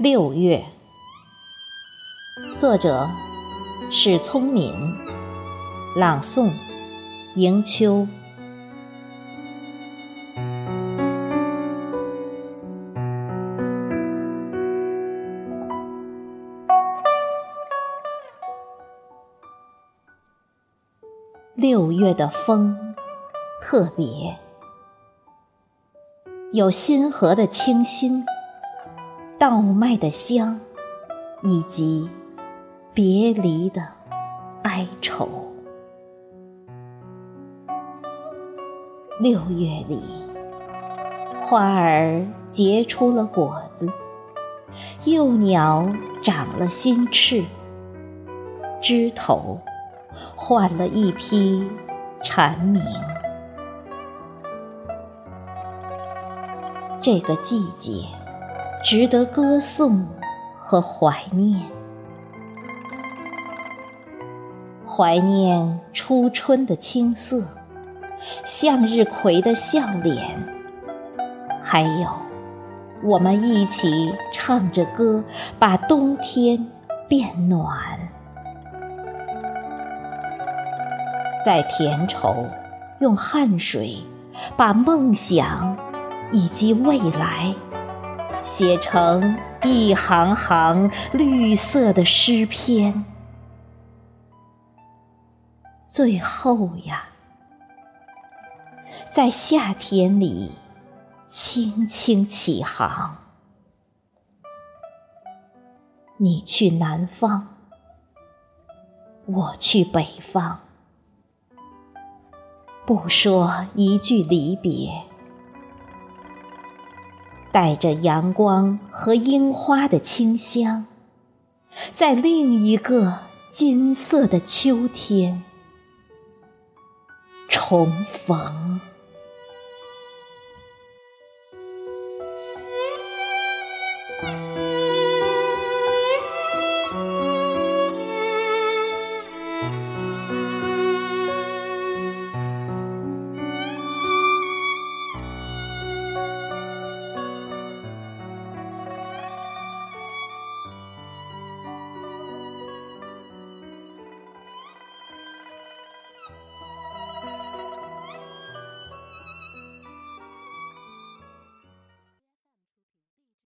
六月，作者史聪明，朗诵迎秋。六月的风特别，有新河的清新。稻麦的香，以及别离的哀愁。六月里，花儿结出了果子，幼鸟长了新翅，枝头换了一批蝉鸣。这个季节。值得歌颂和怀念，怀念初春的青涩，向日葵的笑脸，还有我们一起唱着歌，把冬天变暖。在田畴，用汗水把梦想以及未来。写成一行行绿色的诗篇，最后呀，在夏天里轻轻起航。你去南方，我去北方，不说一句离别。带着阳光和樱花的清香在另一个金色的秋天重逢。